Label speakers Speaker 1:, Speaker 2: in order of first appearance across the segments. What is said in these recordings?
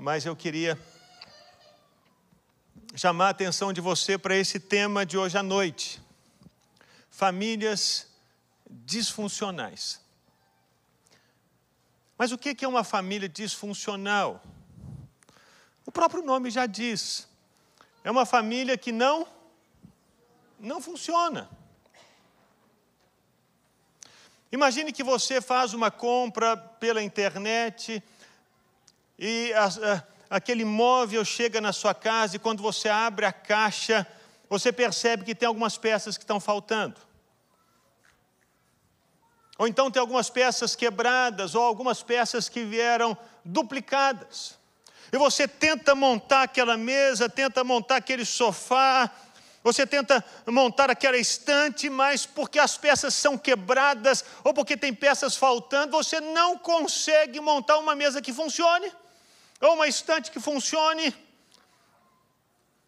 Speaker 1: mas eu queria chamar a atenção de você para esse tema de hoje à noite: famílias disfuncionais. Mas o que é uma família disfuncional? O próprio nome já diz. É uma família que não não funciona. Imagine que você faz uma compra pela internet e a, a, aquele móvel chega na sua casa e quando você abre a caixa, você percebe que tem algumas peças que estão faltando. Ou então tem algumas peças quebradas, ou algumas peças que vieram duplicadas. E você tenta montar aquela mesa, tenta montar aquele sofá, você tenta montar aquela estante, mas porque as peças são quebradas ou porque tem peças faltando, você não consegue montar uma mesa que funcione ou uma estante que funcione.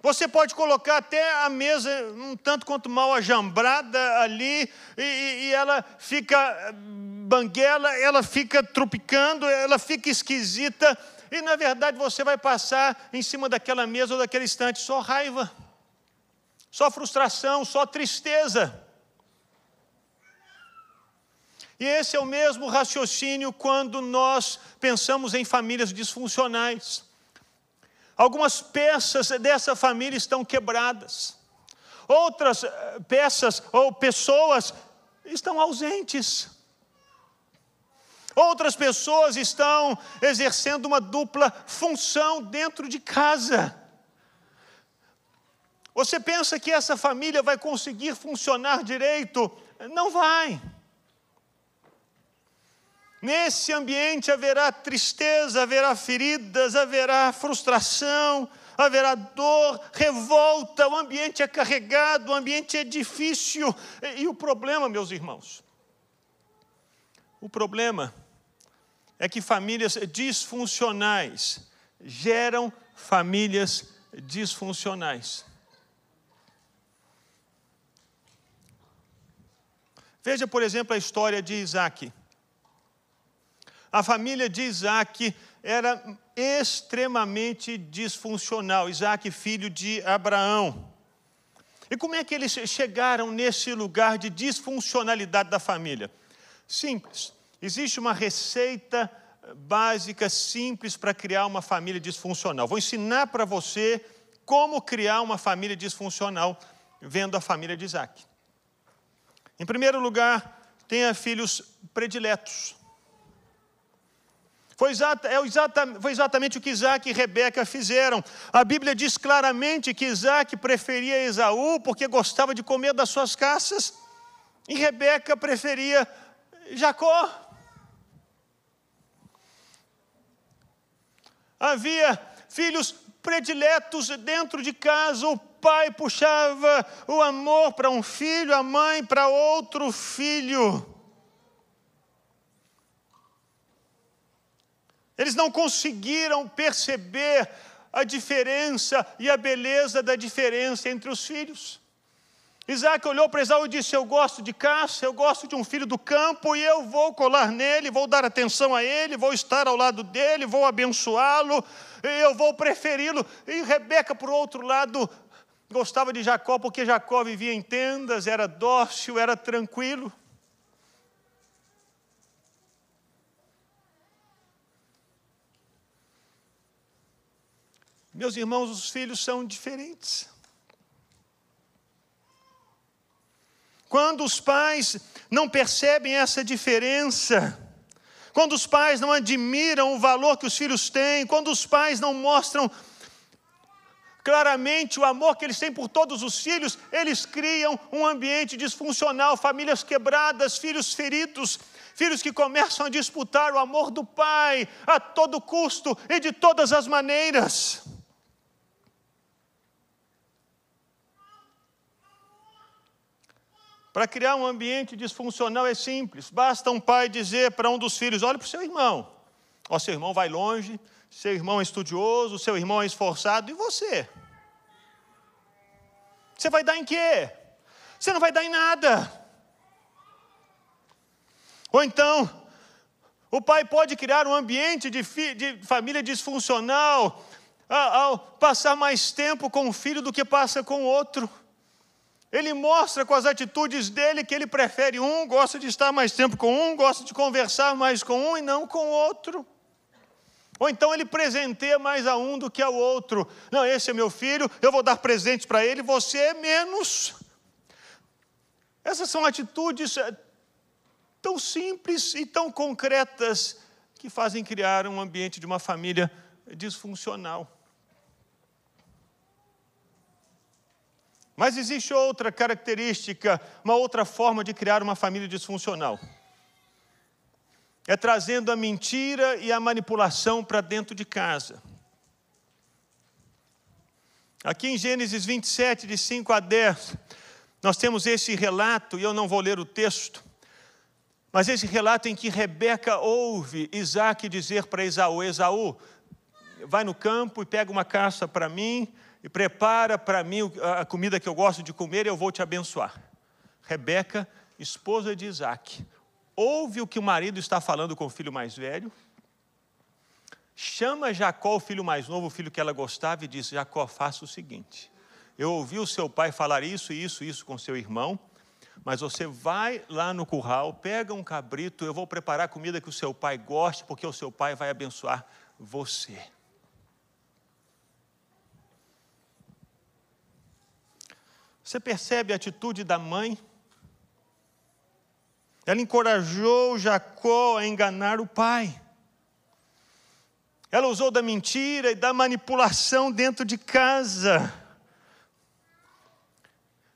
Speaker 1: Você pode colocar até a mesa um tanto quanto mal ajambrada ali, e, e, ela fica banguela, ela fica tropicando, ela fica esquisita, e na verdade você vai passar em cima daquela mesa ou daquela estante só raiva só frustração, só tristeza. E esse é o mesmo raciocínio quando nós pensamos em famílias disfuncionais. Algumas peças dessa família estão quebradas, outras eh, peças ou pessoas estão ausentes. Outras pessoas estão exercendo uma dupla função dentro de casa. Você pensa que essa família vai conseguir funcionar direito? Não vai. Nesse ambiente haverá tristeza, haverá feridas, haverá frustração, haverá dor, revolta, o ambiente é carregado, o ambiente é difícil. E, o problema, meus irmãos, o problema é que famílias disfuncionais geram famílias disfuncionais. Veja, por exemplo, a história de Isaac. A família de Isaac era extremamente disfuncional. Isaac, filho de Abraão. E como é que eles chegaram nesse lugar de disfuncionalidade da família? Simples. Existe uma receita básica, simples, para criar uma família disfuncional. Vou ensinar para você como criar uma família disfuncional vendo a família de Isaac. Em primeiro lugar, tenha filhos prediletos. Foi, exata, é exata, foi, exatamente o que Isaac e Rebeca fizeram. A Bíblia diz claramente que Isaac preferia Esaú porque gostava de comer das suas caças, e Rebeca preferia Jacó. Havia filhos prediletos dentro de casa, o pai puxava o amor para um filho, a mãe para outro filho. Eles não conseguiram perceber a diferença e a beleza da diferença entre os filhos. Isaac olhou para Esaú e disse: Eu gosto de caça, eu gosto de um filho do campo, e eu vou colar nele, vou dar atenção a ele, vou estar ao lado dele, vou abençoá-lo, eu vou preferi-lo. E Rebeca, por outro lado, gostava de Jacó porque Jacó vivia em tendas, era dócil, era tranquilo. Meus irmãos, os filhos são diferentes. Quando os pais não percebem essa diferença, quando os pais não admiram o valor que os filhos têm, quando os pais não mostram claramente o amor que eles têm por todos os filhos, eles criam um ambiente disfuncional, famílias quebradas, filhos feridos, filhos que começam a disputar o amor do pai a todo custo e de todas as maneiras. Para criar um ambiente disfuncional é simples, basta um pai dizer para um dos filhos: olhe para o seu irmão, ó, seu irmão vai longe, seu irmão é estudioso, seu irmão é esforçado, e você? Você vai dar em quê? Você não vai dar em nada. Ou então, O pai pode criar um ambiente de, de família disfuncional ao passar mais tempo com o filho do que passa com o outro. Ele mostra com as atitudes dele que ele prefere um, gosta de estar mais tempo com um, gosta de conversar mais com um e não com outro. Ou então ele presenteia mais a um do que ao outro. Não, esse é meu filho, eu vou dar presentes para ele, você é menos. Essas são atitudes eh, tão simples e tão concretas que fazem criar um ambiente de uma família disfuncional. Mas existe outra característica, uma outra forma de criar uma família disfuncional. É trazendo a mentira e a manipulação para dentro de casa. Aqui em Gênesis 27, de 5 a 10, nós temos esse relato, e eu não vou ler o texto, mas esse relato em que Rebeca ouve Isaac dizer para Esaú: Esaú, vai no campo e pega uma caça para mim e prepara para mim a comida que eu gosto de comer e eu vou te abençoar. Rebeca, esposa de Isaac, ouve o que o marido está falando com o filho mais velho, chama Jacó, o filho mais novo, o filho que ela gostava, e diz: Jacó, faça o seguinte. Eu ouvi o seu pai falar isso, isso, isso com seu irmão mas você vai lá no curral, pega um cabrito, eu vou preparar comida que o seu pai goste, porque o seu pai vai abençoar você. Você percebe a atitude da mãe? Ela encorajou Jacó a enganar o pai. Ela usou da mentira e da manipulação dentro de casa.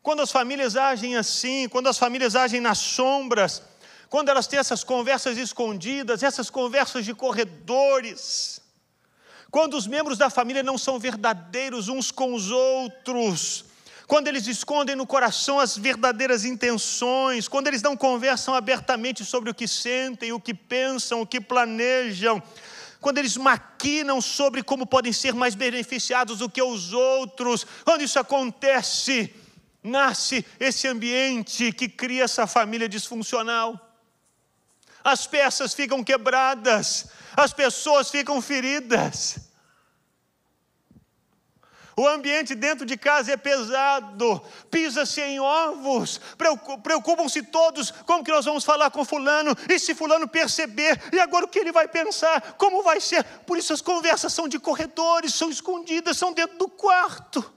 Speaker 1: Quando as famílias agem assim, quando as famílias agem nas sombras, quando elas têm essas conversas escondidas, essas conversas de corredores, quando os membros da família não são verdadeiros uns com os outros, quando eles escondem no coração as verdadeiras intenções, quando eles não conversam abertamente sobre o que sentem, o que pensam, o que planejam, quando eles maquinam sobre como podem ser mais beneficiados do que os outros, quando isso acontece, nasce esse ambiente que cria essa família disfuncional. As peças ficam quebradas, as pessoas ficam feridas. O ambiente dentro de casa é pesado, pisa-se em ovos, preocupam-se todos como que nós vamos falar com fulano, e se fulano perceber, e agora o que ele vai pensar, como vai ser? Por isso as conversas são de corredores, são escondidas, são dentro do quarto.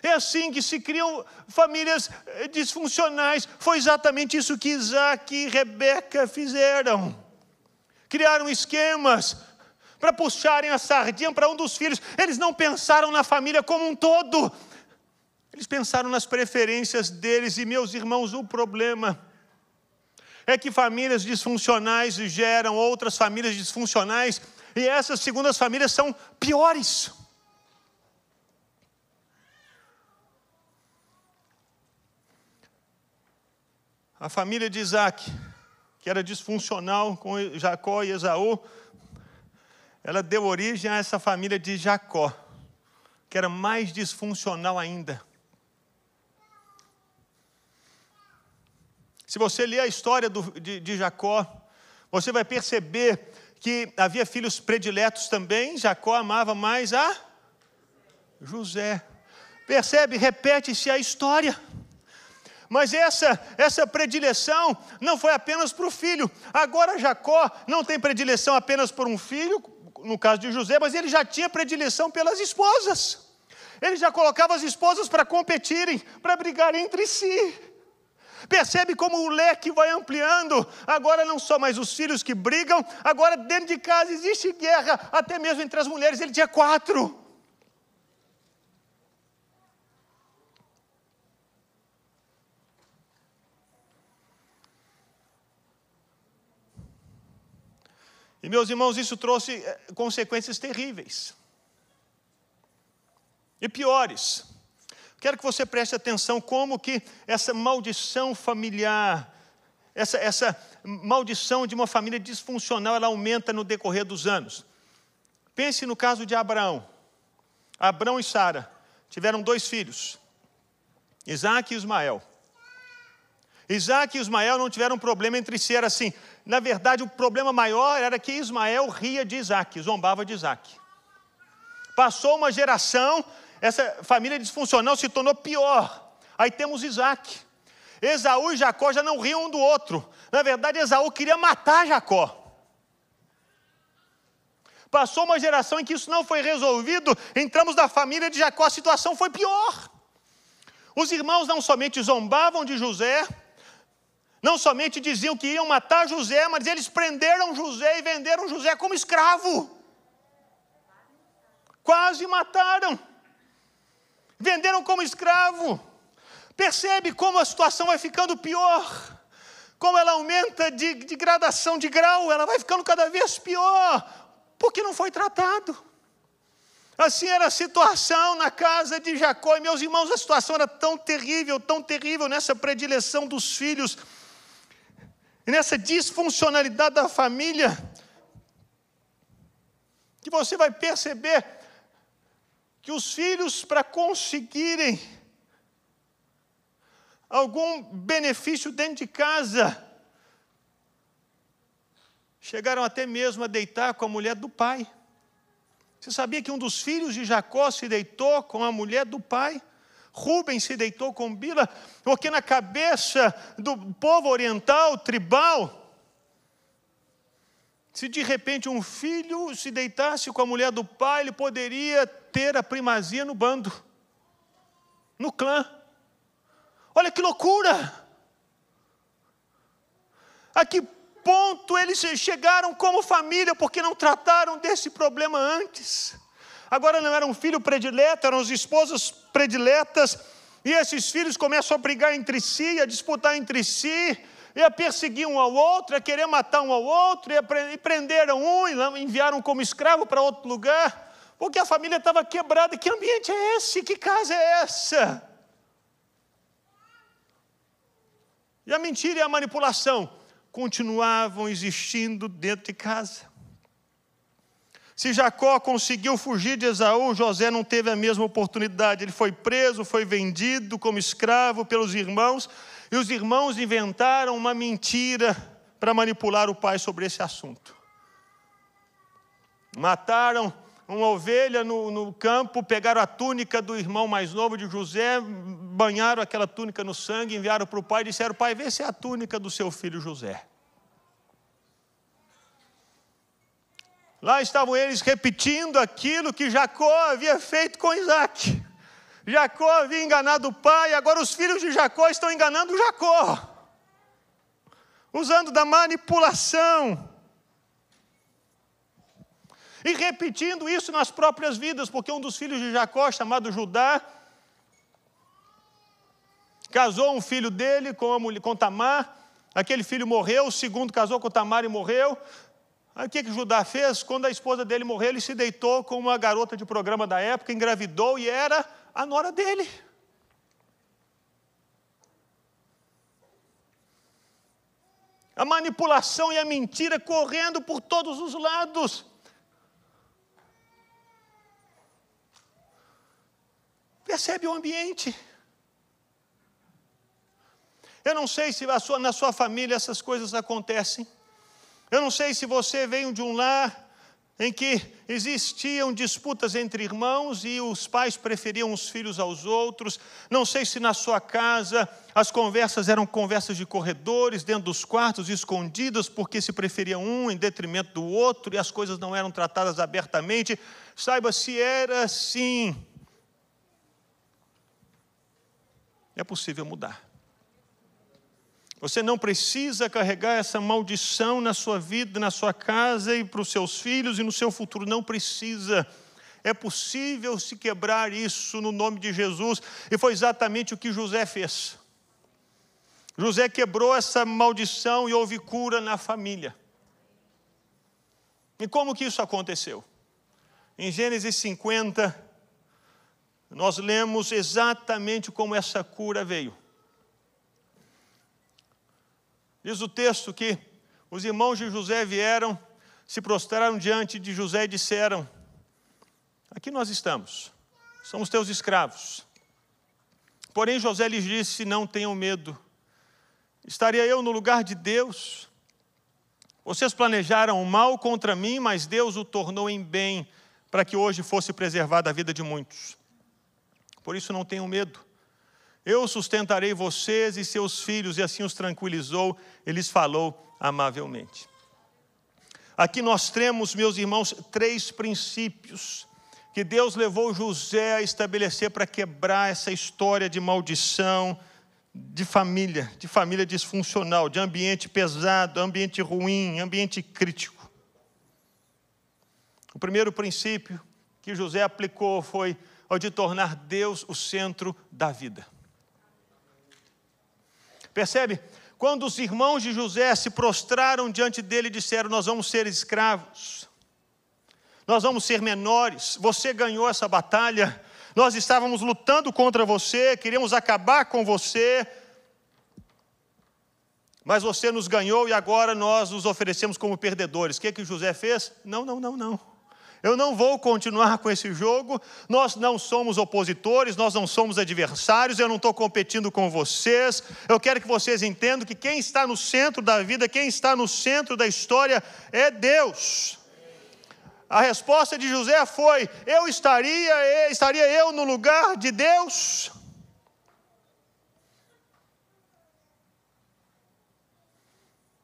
Speaker 1: É assim que se criam famílias eh, disfuncionais. Foi exatamente isso que Isaac e Rebeca fizeram. Criaram esquemas para puxarem a sardinha para um dos filhos. Eles não pensaram na família como um todo. Eles pensaram nas preferências deles. E, meus irmãos, o problema é que famílias disfuncionais geram outras famílias disfuncionais. E essas segundas famílias são piores. A família de Isaac, que era disfuncional com Jacó e Esaú, ela deu origem a essa família de Jacó, que era mais disfuncional ainda. Se você ler a história do, de, de Jacó, você vai perceber que havia filhos prediletos também. Jacó amava mais a José. Percebe? Repete-se a história. Mas essa, essa predileção não foi apenas para o filho. Agora Jacó não tem predileção apenas por um filho, no caso de José, mas ele já tinha predileção pelas esposas. Ele já colocava as esposas para competirem, para brigarem entre si. Percebe como o leque vai ampliando. Agora não só mais os filhos que brigam, agora dentro de casa existe guerra, até mesmo entre as mulheres. Ele tinha quatro. E meus irmãos, isso trouxe eh, consequências terríveis. E piores. Quero que você preste atenção como que essa maldição familiar, essa, essa maldição de uma família disfuncional, ela aumenta no decorrer dos anos. Pense no caso de Abraão. Abraão e Sara tiveram dois filhos, Isaac e Ismael. Isaac e Ismael não tiveram problema entre si, era assim. Na verdade, o problema maior era que Ismael ria de Isaac, zombava de Isaac. Passou uma geração, essa família disfuncional se tornou pior. Aí temos Isaac. Esaú e Jacó já não riam um do outro. Na verdade, Esaú queria matar Jacó. Passou uma geração em que isso não foi resolvido, entramos na família de Jacó, a situação foi pior. Os irmãos não somente zombavam de José, não somente diziam que iam matar José, mas eles prenderam José e venderam José como escravo. Quase mataram. Venderam como escravo. Percebe como a situação vai ficando pior como ela aumenta de, de, gradação de grau, ela vai ficando cada vez pior, porque não foi tratado. Assim era a situação na casa de Jacó, e meus irmãos, a situação era tão terrível, tão terrível nessa predileção dos filhos, e nessa disfuncionalidade da família, que você vai perceber que os filhos, para conseguirem algum benefício dentro de casa, chegaram até mesmo a deitar com a mulher do pai. Você sabia que um dos filhos de Jacó se deitou com a mulher do pai? Rubem se deitou com Bila, porque na cabeça do povo oriental, tribal, se de repente um filho se deitasse com a mulher do pai, ele poderia ter a primazia no bando, no clã. Olha que loucura! A que ponto eles chegaram como família porque não trataram desse problema antes? Agora não era um filho predileto, eram as esposas prediletas, e esses filhos começam a brigar entre si, a disputar entre si, e a perseguir um ao outro, a querer matar um ao outro, e prenderam um e enviaram como escravo para outro lugar, porque a família estava quebrada. Que ambiente é esse? Que casa é essa? E a mentira e a manipulação continuavam existindo dentro de casa. Se Jacó conseguiu fugir de Esaú, José não teve a mesma oportunidade. Ele foi preso, foi vendido como escravo pelos irmãos, e os irmãos inventaram uma mentira para manipular o pai sobre esse assunto. Mataram uma ovelha no, no, campo, pegaram a túnica do irmão mais novo de José, banharam aquela túnica no sangue, enviaram para o pai e disseram: Pai, vê se é a túnica do seu filho José. Lá estavam eles repetindo aquilo que Jacó havia feito com Isaac. Jacó havia enganado o pai, agora os filhos de Jacó estão enganando Jacó, usando da manipulação e repetindo isso nas próprias vidas, porque um dos filhos de Jacó, chamado Judá, casou um filho dele com, a mulher, com Tamar, aquele filho morreu, o segundo casou com Tamar e morreu. Aí o que, que Judá fez? Quando a esposa dele morreu, ele se deitou com uma garota de programa da época, engravidou e era a nora dele. A manipulação e a mentira correndo por todos os lados. Percebe o ambiente. Eu não sei se na sua família essas coisas acontecem. Eu não sei se você veio de um lar em que existiam disputas entre irmãos e os pais preferiam os filhos aos outros. Não sei se na sua casa as conversas eram conversas de corredores, dentro dos quartos, escondidas, porque se preferia um em detrimento do outro e as coisas não eram tratadas abertamente. Saiba se era assim. é possível mudar. Você não precisa carregar essa maldição na sua vida, na sua casa e para os seus filhos e no seu futuro. Não precisa. É possível se quebrar isso no nome de Jesus. E foi exatamente o que José fez. José quebrou essa maldição e houve cura na família. E como que isso aconteceu? Em Gênesis 50, nós lemos exatamente como essa cura veio. Diz o texto que os irmãos de José vieram, se prostraram diante de José e disseram: Aqui nós estamos, somos teus escravos. Porém, José lhes disse: Não tenham medo, Estaria eu no lugar de Deus? Vocês planejaram o mal contra mim, mas Deus o tornou em bem, para que hoje fosse preservada a vida de muitos. Por isso não tenham medo. Eu sustentarei vocês e seus filhos, e assim os tranquilizou, ele lhes falou amavelmente. Aqui nós temos, meus irmãos, três princípios que Deus levou José a estabelecer para quebrar essa história de maldição, de família, de família disfuncional, de ambiente pesado, ambiente ruim, ambiente crítico. O primeiro princípio que José aplicou foi o de tornar Deus o centro da vida. Percebe? Quando os irmãos de José se prostraram diante dele e disseram: Nós vamos ser escravos, nós vamos ser menores, você ganhou essa batalha, nós estávamos lutando contra você, queríamos acabar com você, mas você nos ganhou e agora nós nos oferecemos como perdedores. O que, que José fez? Não, não, não, não. Eu não vou continuar com esse jogo. Nós não somos opositores, nós não somos adversários. Eu não estou competindo com vocês. Eu quero que vocês entendam que quem está no centro da vida, quem está no centro da história é Deus. A resposta de José foi: Eu estaria, estaria eu no lugar de Deus?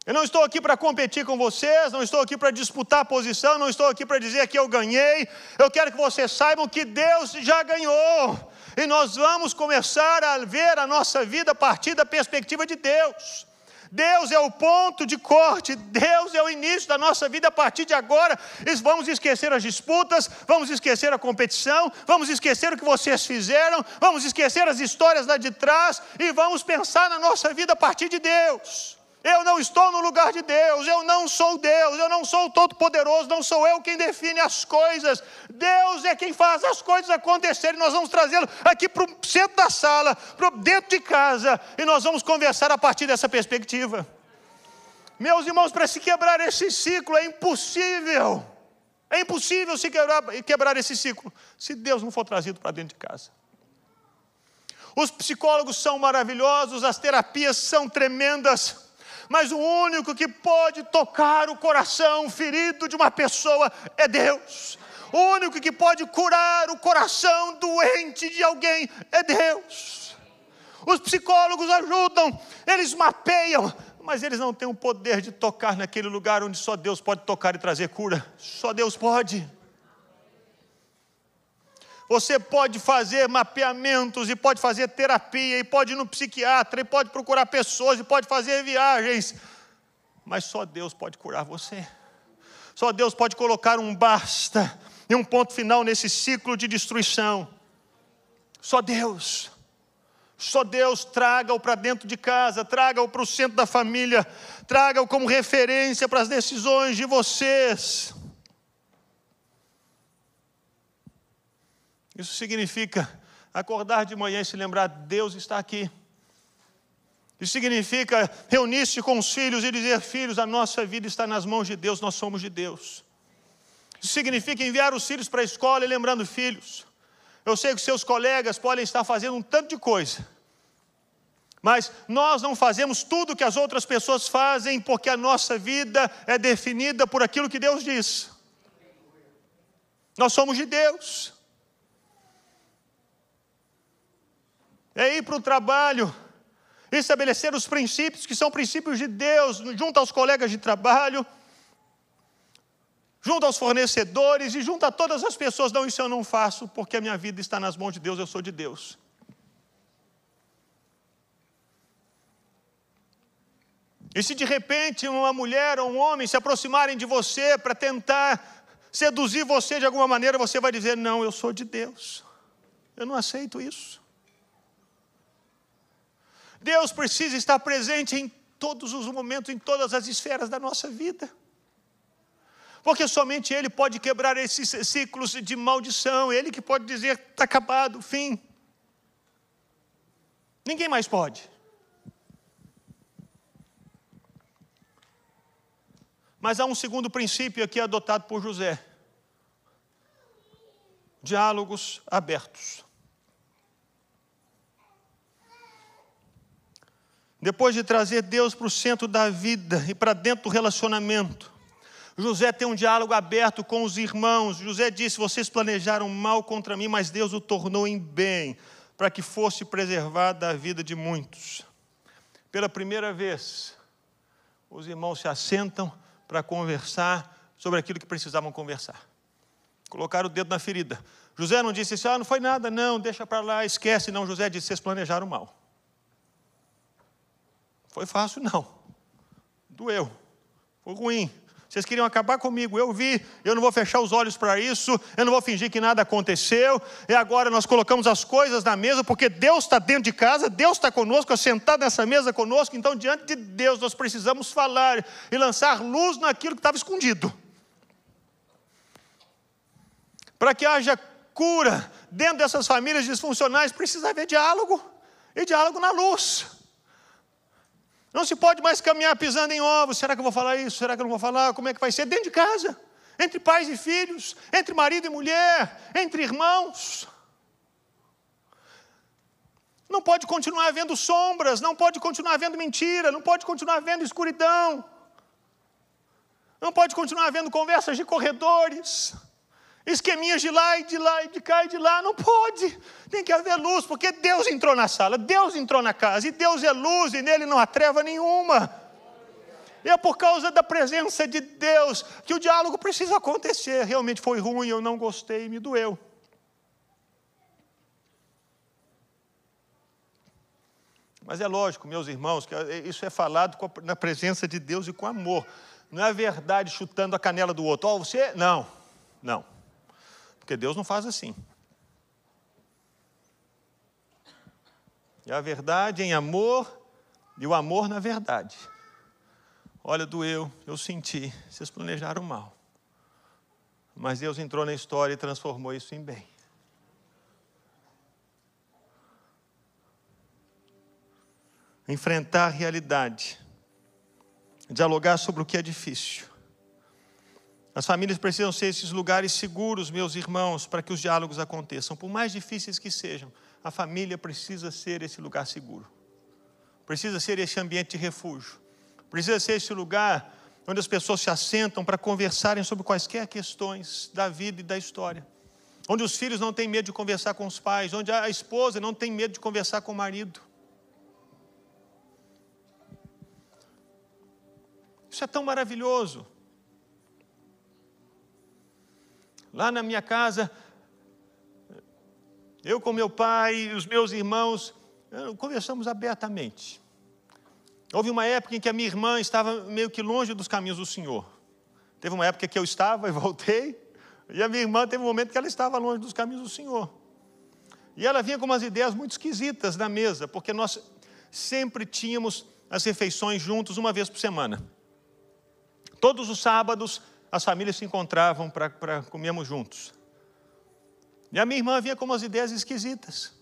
Speaker 1: Eu não estou aqui para competir com vocês, não estou aqui para disputar posição, não estou aqui para dizer que eu ganhei. Eu quero que vocês saibam que Deus já ganhou. E nós vamos começar a ver a nossa vida a partir da perspectiva de Deus. Deus é o ponto de corte, Deus é o início da nossa vida a partir de agora. Vamos esquecer as disputas, vamos esquecer a competição, vamos esquecer o que vocês fizeram, vamos esquecer as histórias lá de trás e vamos pensar na nossa vida a partir de Deus. Eu não estou no lugar de Deus, eu não sou Deus, eu não sou o Todo-Poderoso, não sou eu quem define as coisas. Deus é quem faz as coisas acontecerem. Nós vamos trazê-lo aqui para o centro da sala, para dentro de casa, e nós vamos conversar a partir dessa perspectiva. Meus irmãos, para se quebrar esse ciclo é impossível. É impossível se quebrar, quebrar esse ciclo se Deus não for trazido para dentro de casa. Os psicólogos são maravilhosos, as terapias são tremendas mas o único que pode tocar o coração ferido de uma pessoa é Deus. O único que pode curar o coração doente de alguém é Deus. Os psicólogos ajudam, eles mapeiam, mas eles não têm o poder de tocar naquele lugar onde só Deus pode tocar e trazer cura. Só Deus pode. Você pode fazer mapeamentos e pode fazer terapia e pode ir no psiquiatra e pode procurar pessoas e pode fazer viagens, mas só Deus pode curar você. Só Deus pode colocar um basta e um ponto final nesse ciclo de destruição. Só Deus. Só Deus traga-o para dentro de casa, traga-o para o centro da família, traga-o como referência para as decisões de vocês. Isso significa acordar de manhã e se lembrar: Deus está aqui. Isso significa reunir-se com os filhos e dizer: Filhos, a nossa vida está nas mãos de Deus, nós somos de Deus. Isso significa enviar os filhos para a escola e lembrando filhos. Eu sei que seus colegas podem estar fazendo um tanto de coisa, mas nós não fazemos tudo que as outras pessoas fazem, porque a nossa vida é definida por aquilo que Deus diz. Nós somos de Deus. É ir para o trabalho, estabelecer os princípios que são princípios de Deus, junto aos colegas de trabalho, junto aos fornecedores e junto a todas as pessoas. Não, isso eu não faço, porque a minha vida está nas mãos de Deus, eu sou de Deus. E se de repente uma mulher ou um homem se aproximarem de você para tentar seduzir você de alguma maneira, você vai dizer: Não, eu sou de Deus. Eu não aceito isso. Deus precisa estar presente em todos os momentos, em todas as esferas da nossa vida. Porque somente Ele pode quebrar esses ciclos de maldição, Ele que pode dizer: está acabado, fim. Ninguém mais pode. Mas há um segundo princípio aqui adotado por José: diálogos abertos. Depois de trazer Deus para o centro da vida e para dentro do relacionamento, José tem um diálogo aberto com os irmãos. José disse: Vocês planejaram mal contra mim, mas Deus o tornou em bem, para que fosse preservada a vida de muitos. Pela primeira vez, os irmãos se assentam para conversar sobre aquilo que precisavam conversar. Colocaram o dedo na ferida. José não disse assim: Ah, não foi nada, não, deixa para lá, esquece. Não, José disse: Vocês planejaram mal. Foi fácil, não. Doeu. Foi ruim. Vocês queriam acabar comigo, eu vi, eu não vou fechar os olhos para isso, eu não vou fingir que nada aconteceu, e agora nós colocamos as coisas na mesa, porque Deus está dentro de casa, Deus está conosco, sentado nessa mesa conosco, então diante de Deus nós precisamos falar e lançar luz naquilo que estava escondido. Para que haja cura dentro dessas famílias disfuncionais, precisa haver diálogo, e diálogo na luz. Não se pode mais caminhar pisando em ovos. Será que eu vou falar isso? Será que eu não vou falar? Como é que vai ser? Dentro de casa, entre pais e filhos, entre marido e mulher, entre irmãos. Não pode continuar vendo sombras, não pode continuar vendo mentira, não pode continuar vendo escuridão. Não pode continuar vendo conversas de corredores. Esqueminhas de lá e de lá e de cá e de lá, não pode. Tem que haver luz, porque Deus entrou na sala, Deus entrou na casa, e Deus é luz, e nele não há treva nenhuma. E é por causa da presença de Deus que o diálogo precisa acontecer. Realmente foi ruim, eu não gostei, me doeu. Mas é lógico, meus irmãos, que isso é falado na presença de Deus e com amor. Não é verdade chutando a canela do outro. Ó, oh, você. Não, não. Porque Deus não faz assim. E a verdade em amor e o amor na verdade. Olha, doeu, eu senti, vocês planejaram mal. Mas Deus entrou na história e transformou isso em bem. Enfrentar a realidade, dialogar sobre o que é difícil, as famílias precisam ser esses lugares seguros, meus irmãos, para que os diálogos aconteçam. Por mais difíceis que sejam, a família precisa ser esse lugar seguro. Precisa ser esse ambiente de refúgio. Precisa ser esse lugar onde as pessoas se assentam para conversarem sobre quaisquer questões da vida e da história. Onde os filhos não têm medo de conversar com os pais, onde a esposa não tem medo de conversar com o marido. Isso é tão maravilhoso. Lá na minha casa, eu com meu pai e os meus irmãos conversamos abertamente. Houve uma época em que a minha irmã estava meio que longe dos caminhos do Senhor. Teve uma época que eu estava e voltei, e a minha irmã teve um momento que ela estava longe dos caminhos do Senhor. E ela vinha com umas ideias muito esquisitas na mesa, porque nós sempre tínhamos as refeições juntos uma vez por semana. Todos os sábados as famílias se encontravam para comermos juntos. E a minha irmã vinha com umas ideias esquisitas.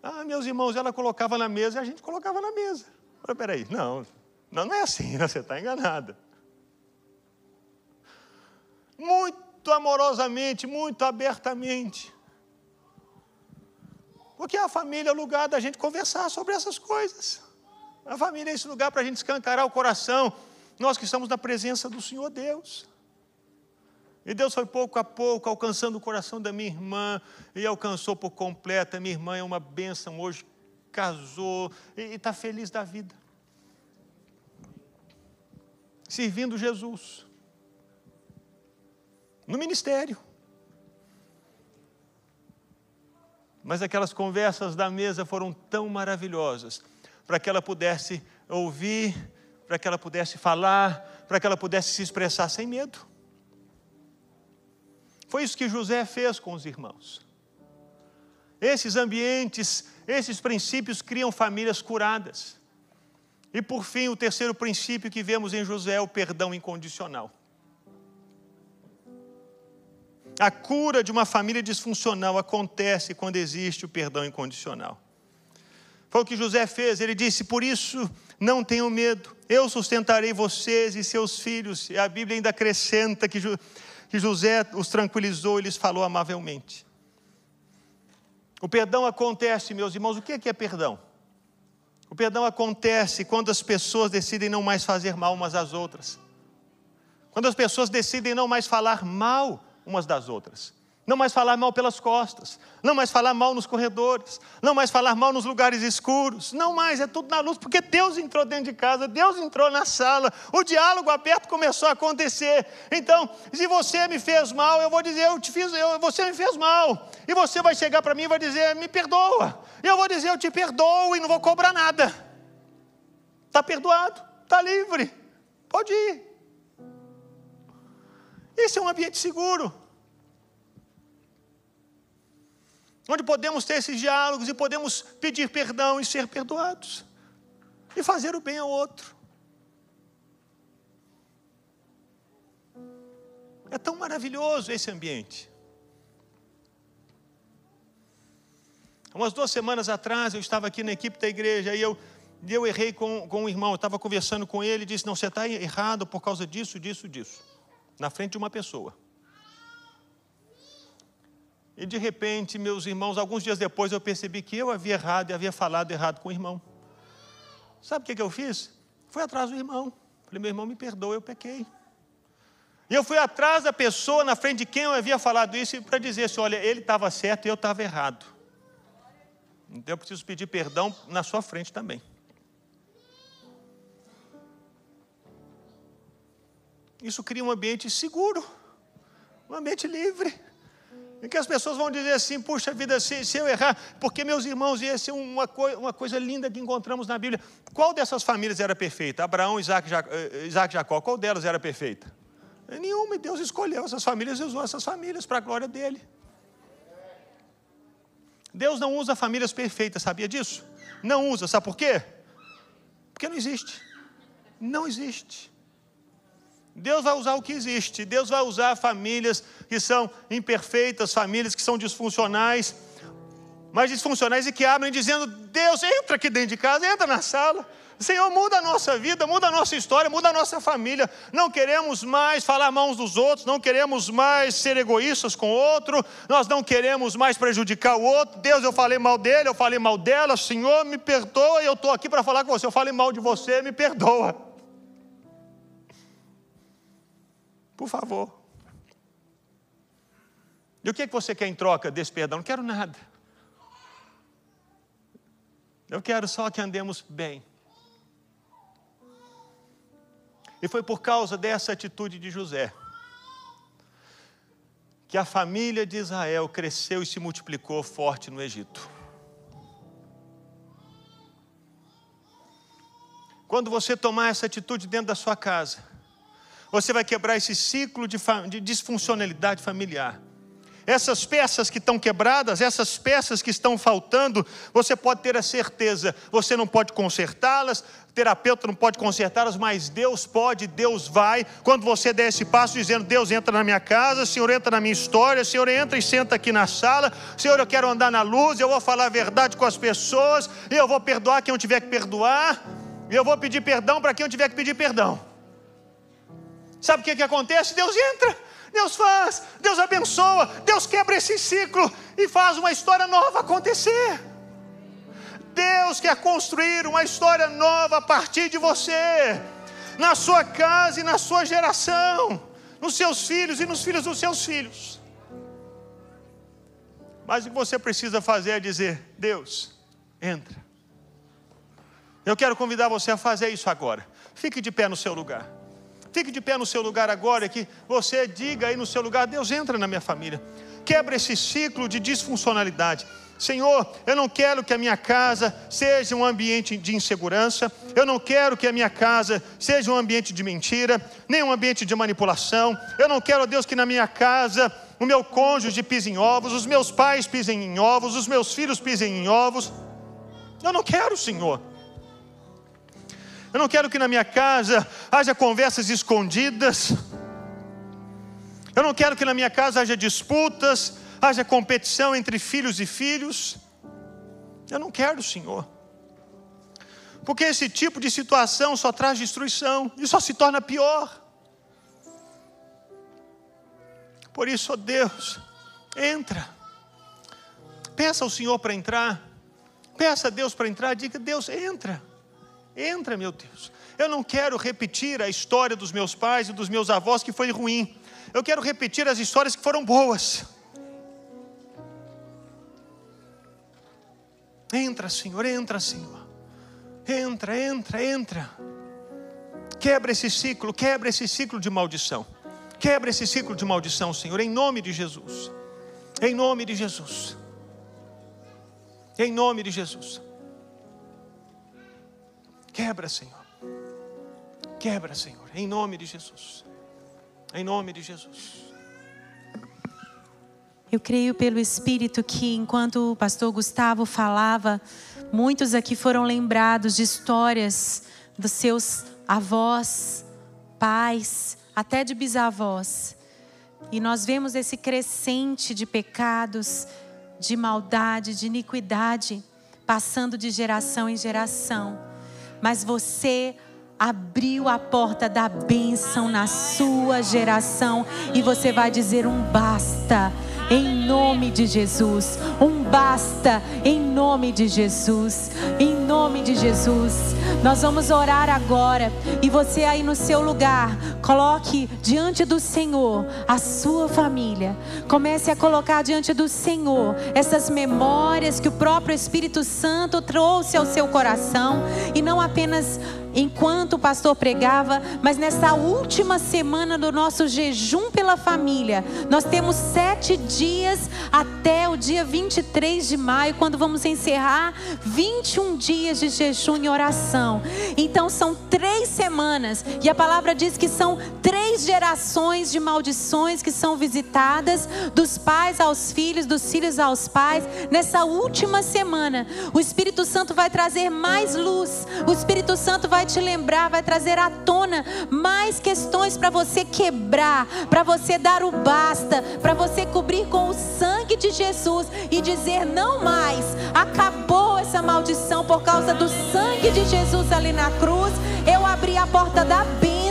Speaker 1: Ah, meus irmãos, ela colocava na mesa e a gente colocava na mesa. Falei, peraí, não, não, não é assim, você está enganada. Muito amorosamente, muito abertamente. Porque a família é o lugar da gente conversar sobre essas coisas. A família é esse lugar para a gente escancarar o coração nós que estamos na presença do Senhor Deus. E Deus foi pouco a pouco alcançando o coração da minha irmã e alcançou por completo. A minha irmã é uma bênção hoje, casou e está feliz da vida. Servindo Jesus. No ministério. Mas aquelas conversas da mesa foram tão maravilhosas para que ela pudesse ouvir para que ela pudesse falar, para que ela pudesse se expressar sem medo. Foi isso que José fez com os irmãos. Esses ambientes, esses princípios criam famílias curadas. E por fim, o terceiro princípio que vemos em José é o perdão incondicional. A cura de uma família disfuncional acontece quando existe o perdão incondicional. Foi o que José fez, ele disse: Por isso não tenham medo, eu sustentarei vocês e seus filhos. E a Bíblia ainda acrescenta que, que José os tranquilizou e lhes falou amavelmente. O perdão acontece, meus irmãos, o que é, que é perdão? O perdão acontece quando as pessoas decidem não mais fazer mal umas às outras. Quando as pessoas decidem não mais falar mal umas das outras. Não mais falar mal pelas costas, não mais falar mal nos corredores, não mais falar mal nos lugares escuros, não mais, é tudo na luz, porque Deus entrou dentro de casa, Deus entrou na sala, o diálogo aberto começou a acontecer. Então, se você me fez mal, eu vou dizer, eu te fiz, eu, você me fez mal, e você vai chegar para mim e vai dizer, me perdoa, e eu vou dizer, eu te perdoo e não vou cobrar nada. Está perdoado, está livre, pode ir. Esse é um ambiente seguro. Onde podemos ter esses diálogos e podemos pedir perdão e ser perdoados, e fazer o bem ao outro. É tão maravilhoso esse ambiente. Umas duas semanas atrás, eu estava aqui na equipe da igreja e eu, eu errei com, com um irmão. Eu estava conversando com ele e disse: Não, você está errado por causa disso, disso, disso. Na frente de uma pessoa. E de repente, meus irmãos, alguns dias depois eu percebi que eu havia errado e havia falado errado com o irmão. Sabe o que, eu fiz? Fui atrás do irmão. Falei, meu irmão, me perdoa, eu pequei. E eu fui atrás da pessoa na frente de quem eu havia falado isso para dizer assim: olha, ele estava certo e eu estava errado. Então eu preciso pedir perdão na sua frente também. Isso cria um ambiente seguro, um ambiente livre. Em que as pessoas vão dizer assim: puxa vida, se, se eu errar, porque meus irmãos, e essa é uma, coi uma coisa linda que encontramos na Bíblia. Qual dessas famílias era perfeita? Abraão, Isaac, eh, Isaac e Jacó. Qual delas era perfeita? Nenhuma, e Deus escolheu essas famílias e usou essas famílias para a glória dele. Deus não usa famílias perfeitas, sabia disso? Não usa, sabe por quê? Porque não existe. Não existe. Deus vai usar o que existe, Deus vai usar famílias que são imperfeitas, famílias que são disfuncionais, mas disfuncionais e que abrem dizendo: Deus, entra aqui dentro de casa, entra na sala. Senhor, muda a nossa vida, muda a nossa história, muda a nossa família. Não queremos mais falar uns dos outros, não queremos mais ser egoístas com o outro, nós não queremos mais prejudicar o outro. Deus, eu falei mal dele, eu falei mal dela, Senhor, me perdoa, eu estou aqui para falar com você. Eu falei mal de você, me perdoa. Por favor. E o que, é que você quer em troca desse perdão? Não quero nada. Eu quero só que andemos bem. E foi por causa dessa atitude de José que a família de Israel cresceu e se multiplicou forte no Egito. Quando você tomar essa atitude dentro da sua casa, você vai quebrar esse ciclo de, de disfuncionalidade familiar. Essas peças que estão quebradas, essas peças que estão faltando, você pode ter a certeza, você não pode consertá-las, terapeuta não pode consertá-las, mas Deus pode, Deus vai. Quando você der esse passo dizendo: Deus entra na minha casa, Senhor entra na minha história, Senhor entra e senta aqui na sala, Senhor eu quero andar na luz, eu vou falar a verdade com as pessoas, eu vou perdoar quem eu tiver que perdoar, eu vou pedir perdão para quem eu tiver que pedir perdão. Sabe o que, que acontece? Deus entra, Deus faz, Deus abençoa, Deus quebra esse ciclo e faz uma história nova acontecer. Deus quer construir uma história nova a partir de você, na sua casa e na sua geração, nos seus filhos e nos filhos dos seus filhos. Mas o que você precisa fazer é dizer: Deus, entra. Eu quero convidar você a fazer isso agora. Fique de pé no seu lugar. Fique de pé no seu lugar agora, que você diga aí no seu lugar: Deus entra na minha família. Quebra esse ciclo de disfuncionalidade. Senhor, eu não quero que a minha casa seja um ambiente de insegurança, eu não quero que a minha casa seja um ambiente de mentira, nem um ambiente de manipulação. Eu não quero, Deus, que na minha casa o meu cônjuge pise em ovos, os meus pais pisem em ovos, os meus filhos pisem em ovos. Eu não quero, Senhor. Eu não quero que na minha casa haja conversas escondidas. Eu não quero que na minha casa haja disputas, haja competição entre filhos e filhos. Eu não quero, Senhor. Porque esse tipo de situação só traz destruição e só se torna pior. Por isso, ó Deus, entra. Peça ao Senhor para entrar. Peça a Deus para entrar, diga: Deus, entra, entra, meu Deus. Eu não quero repetir a história dos meus pais e dos meus avós que foi ruim. Eu quero repetir as histórias que foram boas. Entra, Senhor, entra, Senhor. Entra, entra, entra. Quebra esse ciclo, quebra esse ciclo de maldição. Quebra esse ciclo de maldição, Senhor, em nome de Jesus. Em nome de Jesus. Em nome de Jesus. Quebra, Senhor. Quebra, Senhor, em nome de Jesus. Em nome de Jesus.
Speaker 2: Eu creio pelo Espírito que enquanto o pastor Gustavo falava, muitos aqui foram lembrados de histórias dos seus avós, pais, até de bisavós. E nós vemos esse crescente de pecados, de maldade, de iniquidade, passando de geração em geração. Mas você abriu a porta da bênção na sua geração e você vai dizer um basta em nome de Jesus. Um basta em nome de Jesus. Em nome de Jesus. Nós vamos orar agora e você aí no seu lugar, coloque diante do Senhor a sua família. Comece a colocar diante do Senhor essas memórias que o próprio Espírito Santo trouxe ao seu coração e não apenas enquanto o pastor pregava, mas nessa última semana do nosso jejum pela família, nós temos sete dias até o dia 23 de maio, quando vamos encerrar 21 dias de jejum e oração. Então são três semanas, e a palavra diz que são três gerações de maldições que são visitadas, dos pais aos filhos, dos filhos aos pais. Nessa última semana, o Espírito Santo vai trazer mais luz, o Espírito Santo vai vai te lembrar, vai trazer à tona mais questões para você quebrar, para você dar o basta, para você cobrir com o sangue de Jesus e dizer: não mais, acabou essa maldição por causa do sangue de Jesus ali na cruz. Eu abri a porta da bênção.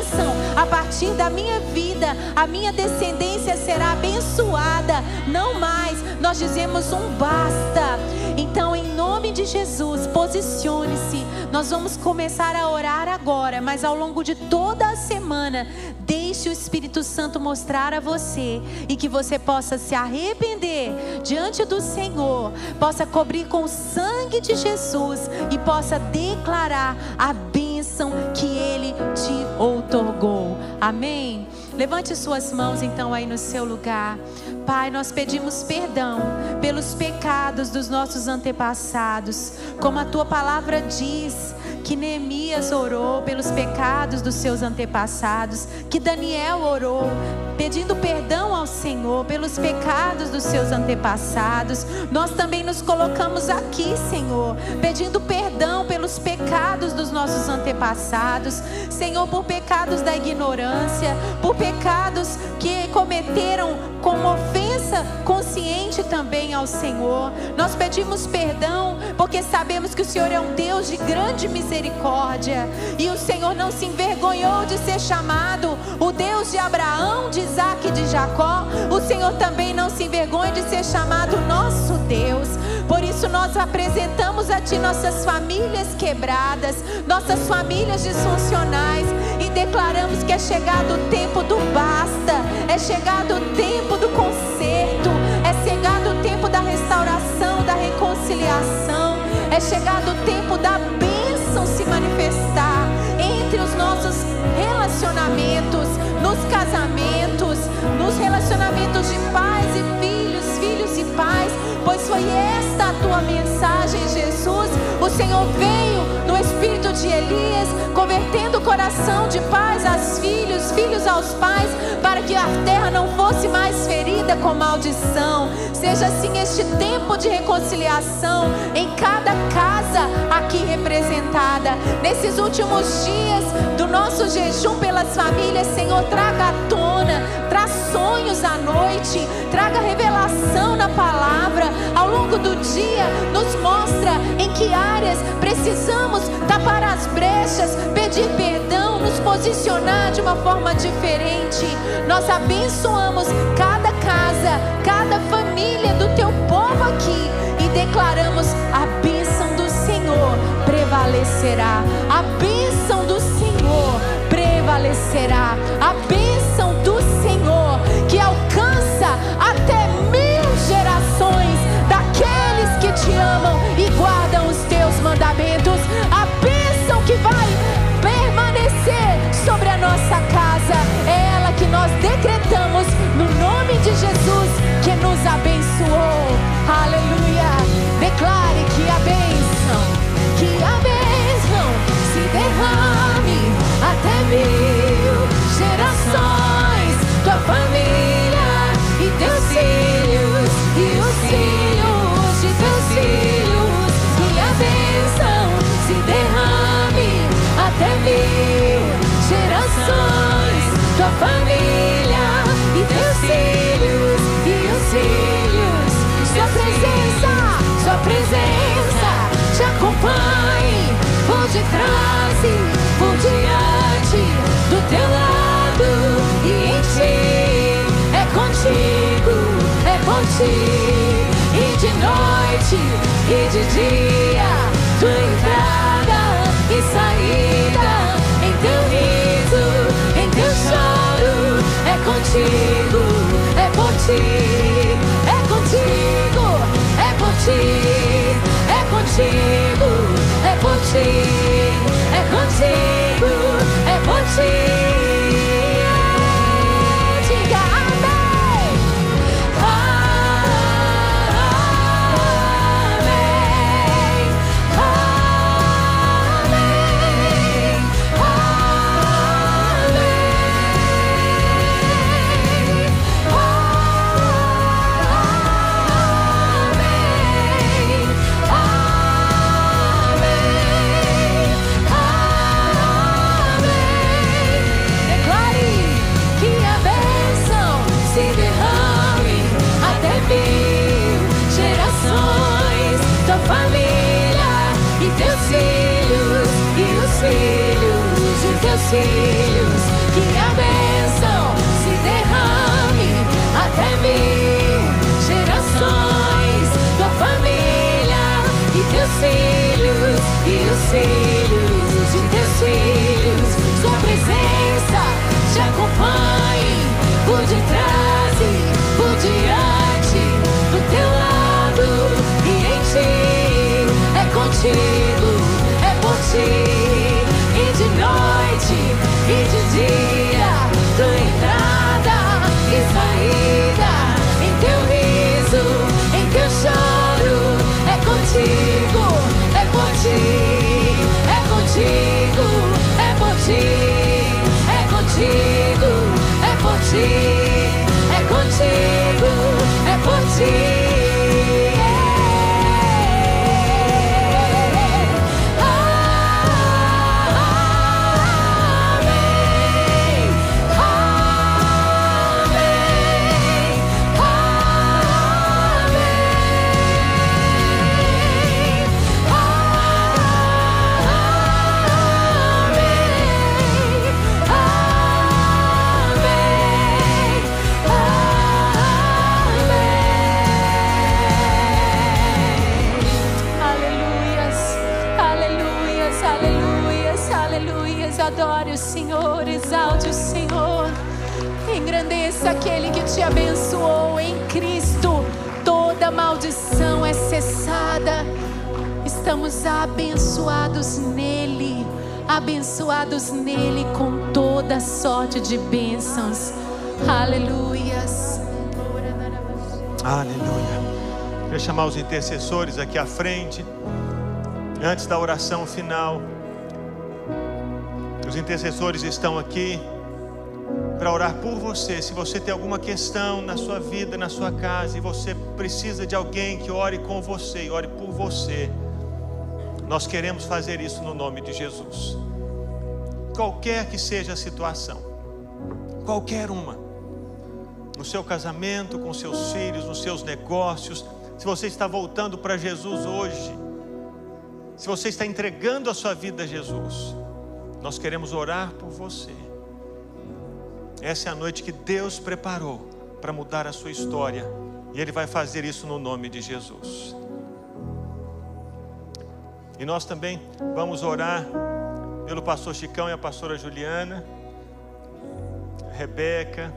Speaker 2: A partir da minha vida, a minha descendência será abençoada. Não mais, nós dizemos um basta. Então, em nome de Jesus, posicione-se. Nós vamos começar a orar agora, mas ao longo de toda a semana, deixe o Espírito Santo mostrar a você e que você possa se arrepender diante do Senhor, possa cobrir com o sangue de Jesus e possa declarar a bênção que Ele te outorgou. Amém? Levante suas mãos então aí no seu lugar. Pai, nós pedimos perdão pelos pecados dos nossos antepassados, como a tua palavra diz que Neemias orou pelos pecados dos seus antepassados, que Daniel orou pedindo perdão ao Senhor pelos pecados dos seus antepassados. Nós também nos colocamos aqui, Senhor, pedindo perdão pelos pecados dos nossos antepassados, Senhor, por pecados da ignorância, por pecados que cometeram com ofensa consciente também ao Senhor. Nós pedimos perdão porque sabemos que o Senhor é um Deus de grande misericórdia e o Senhor não se envergonhou de ser chamado o Deus de Abraão, de Isaac e de Jacó. O Senhor também não se envergonha de ser chamado nosso Deus. Por isso nós apresentamos a Ti nossas famílias quebradas, nossas famílias disfuncionais e declaramos que é chegado o tempo do basta, é chegado o tempo do conserto, é chegado o tempo da restauração, da reconciliação, é chegado o tempo da entre os nossos relacionamentos, nos casamentos, nos relacionamentos de pais e filhos, filhos e pais, pois foi esta a tua mensagem, Jesus. O Senhor veio no espírito de Elias, convertendo o coração de pais aos filhos, filhos aos pais, para que a terra não fosse mais ferida com maldição. Seja assim este tempo de reconciliação em cada casa aqui representada. Nesses últimos dias do nosso jejum pelas famílias, Senhor, traga à tona, traz sonhos à noite, traga revelação na palavra. Ao longo do dia, nos mostra em que áreas precisamos tapar as brechas, pedir perdão, nos posicionar de uma forma diferente. Nós abençoamos cada casa, cada família do teu povo aqui e declaramos a bênção do prevalecerá. A bênção Senhor prevalecerá. A bênção do Senhor que alcança até mil gerações daqueles que te amam e guardam os teus mandamentos. A bênção que vai por detrás e por diante do teu lado e em ti. É contigo, é por ti. E de noite e de dia tua entrada e saída. Em teu riso, em teu choro é contigo, é por ti, é contigo, é por ti, é contigo, ti, é contigo, é por
Speaker 1: chamar os intercessores aqui à frente, antes da oração final. Os intercessores estão aqui para orar por você. Se você tem alguma questão na sua vida, na sua casa, e você precisa de alguém que ore com você e ore por você, nós queremos fazer isso no nome de Jesus. Qualquer que seja a situação, qualquer uma, no seu casamento, com seus filhos, nos seus negócios, se você está voltando para Jesus hoje, se você está entregando a sua vida a Jesus, nós queremos orar por você. Essa é a noite que Deus preparou para mudar a sua história, e Ele vai fazer isso no nome de Jesus. E nós também vamos orar pelo pastor Chicão e a pastora Juliana, Rebeca,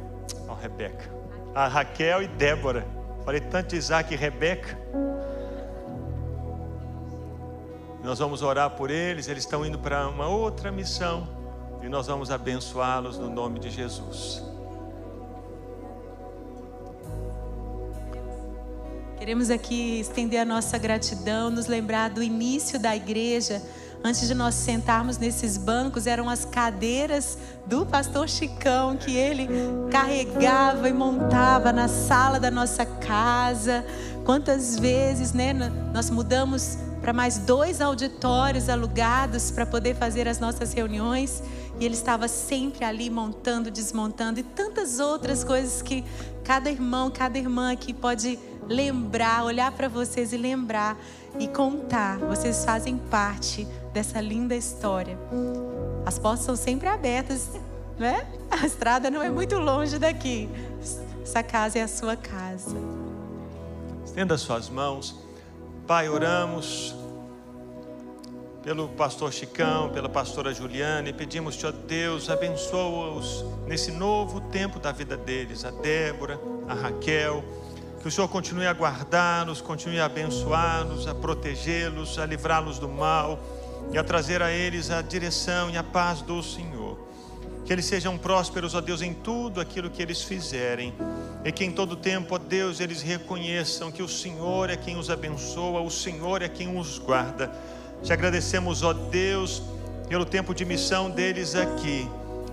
Speaker 1: não, Rebeca, a Raquel e Débora. Falei tanto de Isaac e Rebeca. Nós vamos orar por eles, eles estão indo para uma outra missão e nós vamos abençoá-los no nome de Jesus.
Speaker 2: Queremos aqui estender a nossa gratidão, nos lembrar do início da igreja. Antes de nós sentarmos nesses bancos, eram as cadeiras do pastor Chicão que ele carregava e montava na sala da nossa casa. Quantas vezes, né, nós mudamos para mais dois auditórios alugados para poder fazer as nossas reuniões. E ele estava sempre ali montando, desmontando e tantas outras coisas que cada irmão, cada irmã aqui pode lembrar, olhar para vocês e lembrar e contar. Vocês fazem parte dessa linda história. As portas são sempre abertas, né? A estrada não é muito longe daqui. Essa casa é a sua casa.
Speaker 1: Estenda suas mãos. Pai, oramos pelo pastor Chicão, pela pastora Juliana, e pedimos, Senhor Deus, abençoa-os nesse novo tempo da vida deles, a Débora, a Raquel, que o Senhor continue a guardá-los, continue a abençoá-los, a protegê-los, a livrá-los do mal e a trazer a eles a direção e a paz do Senhor. Que eles sejam prósperos, ó Deus, em tudo aquilo que eles fizerem. E que em todo tempo, ó Deus, eles reconheçam que o Senhor é quem os abençoa, o Senhor é quem os guarda. Te agradecemos, ó Deus, pelo tempo de missão deles aqui,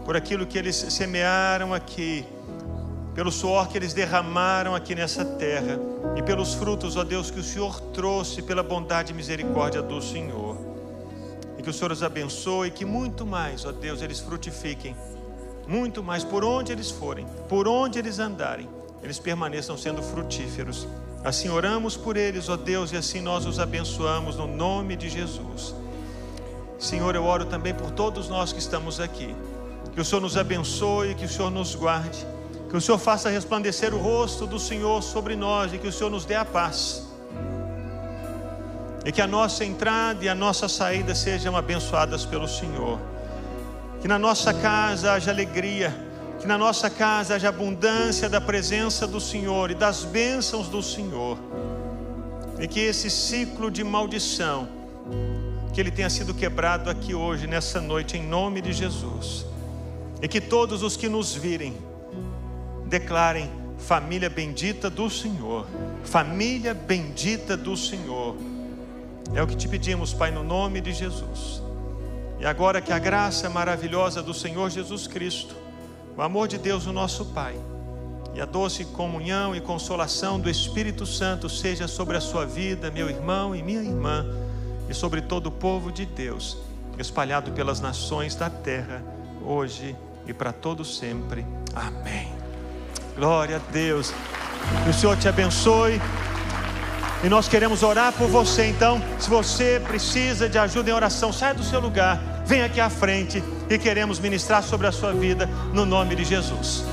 Speaker 1: por aquilo que eles semearam aqui pelo suor que eles derramaram aqui nessa terra e pelos frutos, ó Deus, que o Senhor trouxe pela bondade e misericórdia do Senhor. E que o Senhor os abençoe e que muito mais, ó Deus, eles frutifiquem, muito mais por onde eles forem, por onde eles andarem, eles permaneçam sendo frutíferos. Assim oramos por eles, ó Deus, e assim nós os abençoamos no nome de Jesus. Senhor, eu oro também por todos nós que estamos aqui. Que o Senhor nos abençoe, que o Senhor nos guarde que o Senhor faça resplandecer o rosto do Senhor sobre nós e que o Senhor nos dê a paz. E que a nossa entrada e a nossa saída sejam abençoadas pelo Senhor. Que na nossa casa haja alegria, que na nossa casa haja abundância da presença do Senhor e das bênçãos do Senhor. E que esse ciclo de maldição, que ele tenha sido quebrado aqui hoje, nessa noite, em nome de Jesus. E que todos os que nos virem, declarem: família bendita do Senhor, família bendita do Senhor. É o que te pedimos, Pai, no nome de Jesus. E agora que a graça maravilhosa do Senhor Jesus Cristo, o amor de Deus, o nosso Pai, e a doce comunhão e consolação do Espírito Santo seja sobre a sua vida, meu irmão e minha irmã, e sobre todo o povo de Deus, espalhado pelas nações da terra, hoje e para todo sempre. Amém. Glória a Deus. Que o Senhor te abençoe. E nós queremos orar por você. Então, se você precisa de ajuda em oração, saia do seu lugar, vem aqui à frente e queremos ministrar sobre a sua vida no nome de Jesus.